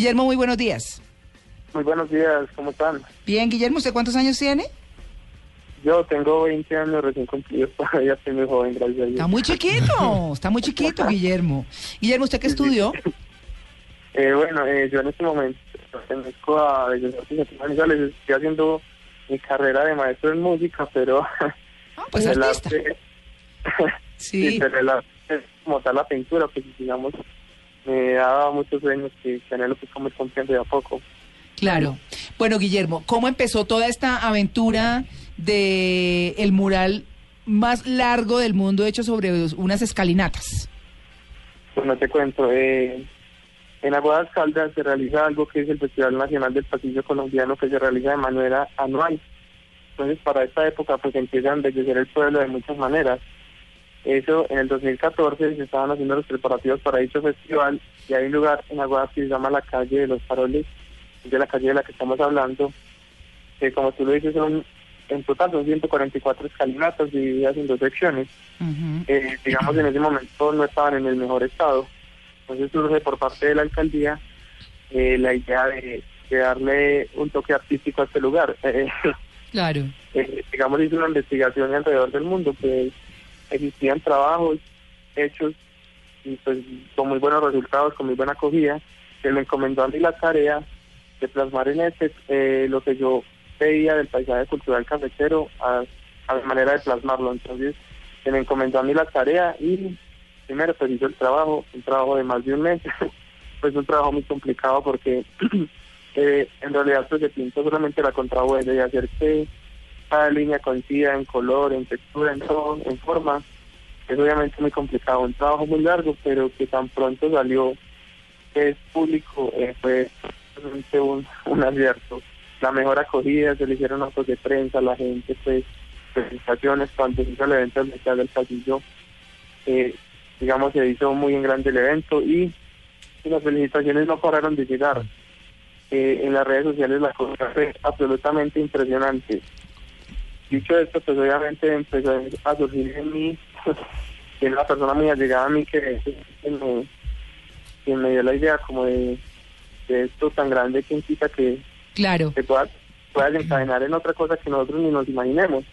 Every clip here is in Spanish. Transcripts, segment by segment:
Guillermo, muy buenos días. Muy buenos días, ¿cómo están? Bien, Guillermo, ¿usted cuántos años tiene? Yo tengo 20 años recién cumplidos, todavía estoy muy joven, gracias a Dios. Está muy chiquito, está muy chiquito, Guillermo. Guillermo, ¿usted qué estudió? Eh, bueno, eh, yo en este momento pertenezco a Bellas Artes Artes estoy haciendo mi carrera de maestro en música, pero... Ah, pues artista. arte- Sí. pero el arte como tal la pintura, pues digamos, me ha dado muchos sueños que que anhelo pues como cumpliendo de a poco. Claro. Bueno, Guillermo, ¿cómo empezó toda esta aventura de el mural más largo del mundo hecho sobre unas escalinatas? Bueno, te cuento, eh, en Aguadas Caldas se realiza algo que es el Festival Nacional del Pasillo Colombiano que se realiza de manera anual. Entonces, para esta época, pues empiezan a embellecer el pueblo de muchas maneras. Eso, en el 2014 se estaban haciendo los preparativos para dicho festival y hay un lugar en Aguadas que se llama la calle de los faroles, de la calle de la que estamos hablando, que como tú lo dices, son en total son 144 escalinatas divididas en dos secciones Ujú. eh, digamos, en ese momento no estaban en el mejor estado. Entonces surge por parte de la alcaldía eh, la idea de, de darle un toque artístico a este lugar. Claro. eh, digamos, hizo una investigación alrededor del mundo, pues existían trabajos hechos y pues con muy buenos resultados, con muy buena acogida. Se me encomendó a mí la tarea de plasmar en este eh, lo que yo veía del paisaje cultural cafetero a, a la manera de plasmarlo. Entonces, se me encomendó a mí la tarea y primero pues hizo el trabajo, un trabajo de más de un mes, pues un trabajo muy complicado porque eh, en realidad pues se pintó solamente la contrahuella y hacer que cada línea coincida en color, en textura, en todo, en forma, es obviamente muy complicado, un trabajo muy largo, pero que tan pronto salió es público, eh, fue un, un acierto. La mejor acogida, se le hicieron notas de prensa, la gente, pues, presentaciones, cuando se hizo el evento del del Pasillo, eh, digamos, se hizo muy en grande el evento y, y las felicitaciones no pararon de llegar. Eh, en las redes sociales la cosa fue absolutamente impresionante. Dicho esto, pues obviamente empezó a surgir en mí, que es una persona muy allegada a mí que, que me, que me dio la idea como de, de esto tan grande que implica que, Claro. que pueda, pueda desencadenar en otra cosa que nosotros ni nos imaginemos.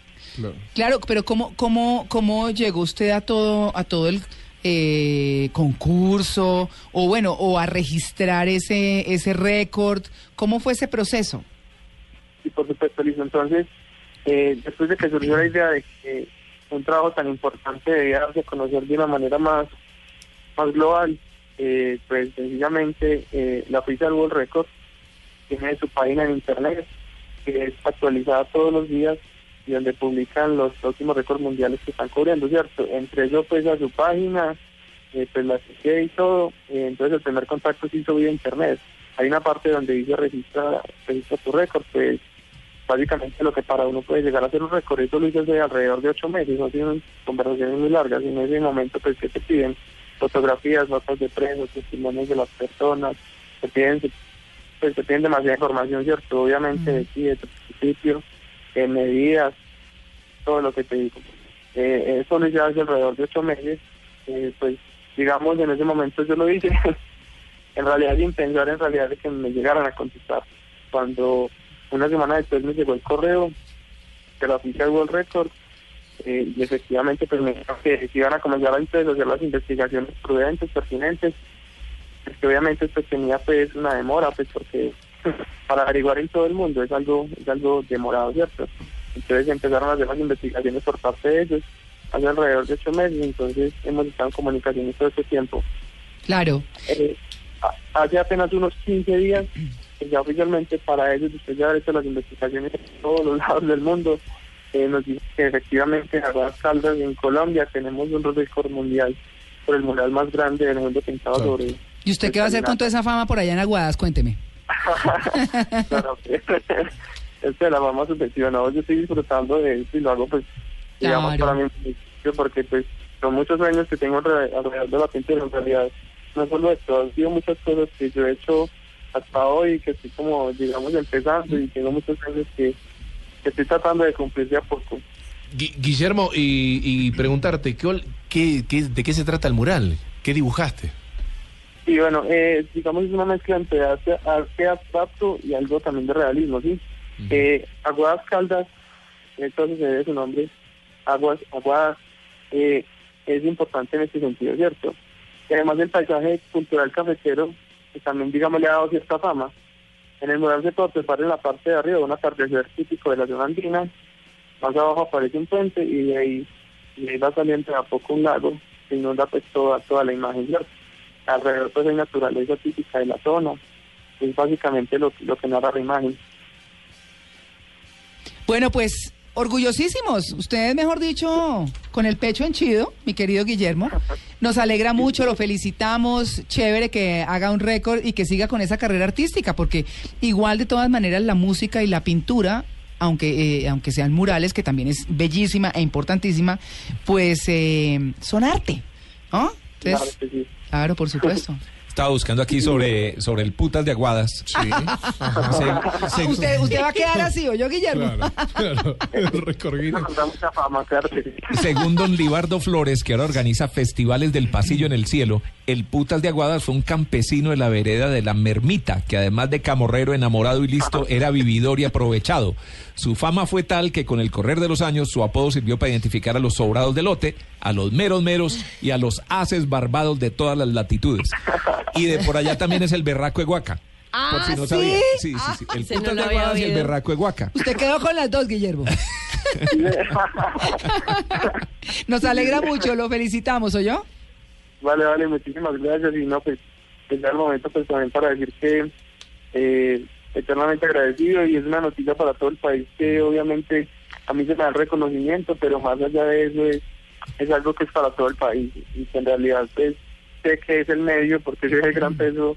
Claro, pero ¿cómo, cómo, cómo llegó usted a todo, a todo el eh, concurso o bueno, o a registrar ese, ese récord? ¿Cómo fue ese proceso? y por supuesto listo. Entonces, después de que surgió la idea de que un trabajo tan importante debía darse a conocer de una manera más, más global, eh, pues sencillamente eh, la Official World Records tiene su página en internet que es actualizada todos los días y donde publican los próximos récords mundiales que están cubriendo, ¿cierto? Entre ellos pues a su página, eh, pues la chequeé y todo, entonces el primer contacto se hizo vía internet. Hay una parte donde dice registra, registra tu récord, pues básicamente lo que para uno puede llegar a hacer un récord, eso lo hice hace alrededor de ocho meses, no tienen conversaciones muy largas, y en ese momento pues que te piden fotografías, notas de prensa, testimonios de las personas, te piden, pues te piden demasiada información, ¿cierto? Obviamente de ti, de tu sitio, eh, medidas, todo lo que te digo. Eh, eso lo hice hace alrededor de ocho meses, eh, pues digamos en ese momento yo lo hice, en realidad sin pensar en realidad de que me llegaran a contestar. Cuando una semana después me llegó el correo de la oficial World Record eh, y efectivamente pues me dijeron que se iban a comenzar a entonces, a hacer las investigaciones prudentes, pertinentes, es que obviamente esto tenía pues una demora pues porque para averiguar en todo el mundo es algo es algo demorado, ¿cierto? Entonces empezaron a hacer las investigaciones por parte de ellos hace alrededor de ocho meses, entonces hemos estado en comunicaciones todo este tiempo. Claro. Eh, hace apenas unos 15 días, que ya oficialmente para ellos, después de haber hecho las investigaciones en todos los lados del mundo, eh, nos dicen que efectivamente en Aguadas Caldas, en Colombia, tenemos un récord mundial por el mural más grande del mundo pintado Claro. sobre... ¿Y usted qué va a hacer con toda esa fama por allá en Aguadas? Cuénteme. claro, es que la fama subvencionada, yo estoy disfrutando de eso y lo hago pues, digamos, Claro. para mi municipio, porque pues son muchos años que tengo alre- alrededor de la pintura, en realidad no solo esto, han sido muchas cosas que yo he hecho hasta hoy, que estoy como, digamos, empezando y tengo muchos años que, que estoy tratando de cumplir de a poco. Gui- Guillermo, y, y preguntarte, ¿qué, ol- qué, qué- ¿de qué se trata el mural? ¿Qué dibujaste? Sí, bueno, eh, digamos es una mezcla entre arte, arte abstracto y algo también de realismo, ¿sí? eh, Aguadas Caldas, entonces se debe su nombre, Aguas, Aguadas, eh, es importante en este sentido, ¿cierto? Y además del paisaje cultural cafetero, que también, digamos, le ha dado cierta fama. En el mural se puede observar en la parte de arriba un atardecer típico de la zona andina, más abajo aparece un puente y de ahí, y ahí va saliendo a poco un lago que inunda pues toda, toda la imagen. Alrededor pues hay naturaleza típica de la zona, es básicamente lo, lo que narra la imagen. Bueno, pues orgullosísimos. Ustedes, mejor dicho, con el pecho henchido, mi querido Guillermo. Nos alegra mucho, lo felicitamos. Chévere que haga un récord y que siga con esa carrera artística, porque igual de todas maneras la música y la pintura aunque, eh, aunque sean murales, que también es bellísima e importantísima, pues eh, son arte. ¿no? claro, que sí. claro, por supuesto. Estaba buscando aquí sobre, sobre el putas de Aguadas. Sí. Se- se- ¿Usted, usted va a quedar así, ¿o yo, Guillermo? Claro, claro. El recorrido. Nos da mucha fama, claro que sí. Según don Libardo Flores, que ahora organiza festivales del pasillo en el cielo, el putas de Aguadas fue un campesino de la vereda de la Mermita, que además de camorrero enamorado y listo, era vividor y aprovechado. Su fama fue tal que con el correr de los años su apodo sirvió para identificar a los sobrados de lote, a los meros meros y a los haces barbados de todas las latitudes. Y de por allá también es el berraco de Guaca. por si no ¿sí? sabía. Sí, sí, sí. El putas no de había Aguadas y el berraco de Guaca. Usted quedó con las dos, Guillermo. Nos alegra mucho, lo felicitamos, ¿o yo? Vale, vale, muchísimas gracias. Y no, pues, es el momento pues también para decir que eh, eternamente agradecido y es una noticia para todo el país que obviamente a mí se me da el reconocimiento, pero más allá de eso es, es algo que es para todo el país y que en realidad pues sé que es el medio porque ese es el gran peso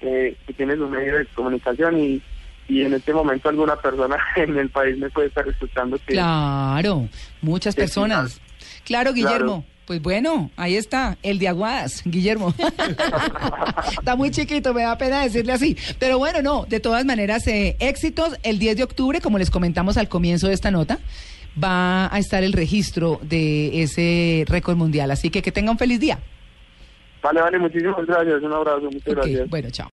eh, que tiene los medios de comunicación y, y en este momento alguna persona en el país me puede estar escuchando que Claro, muchas personas. Claro, Guillermo. Claro. Pues bueno, ahí está, el de Aguadas, Guillermo. está muy chiquito, me da pena decirle así. Pero bueno, no, de todas maneras, eh, éxitos. El 10 de octubre, como les comentamos al comienzo de esta nota, va a estar el registro de ese récord mundial. Así que que tenga un feliz día. Vale, vale, muchísimas gracias, un abrazo, muchas Ok, gracias. bueno, chao.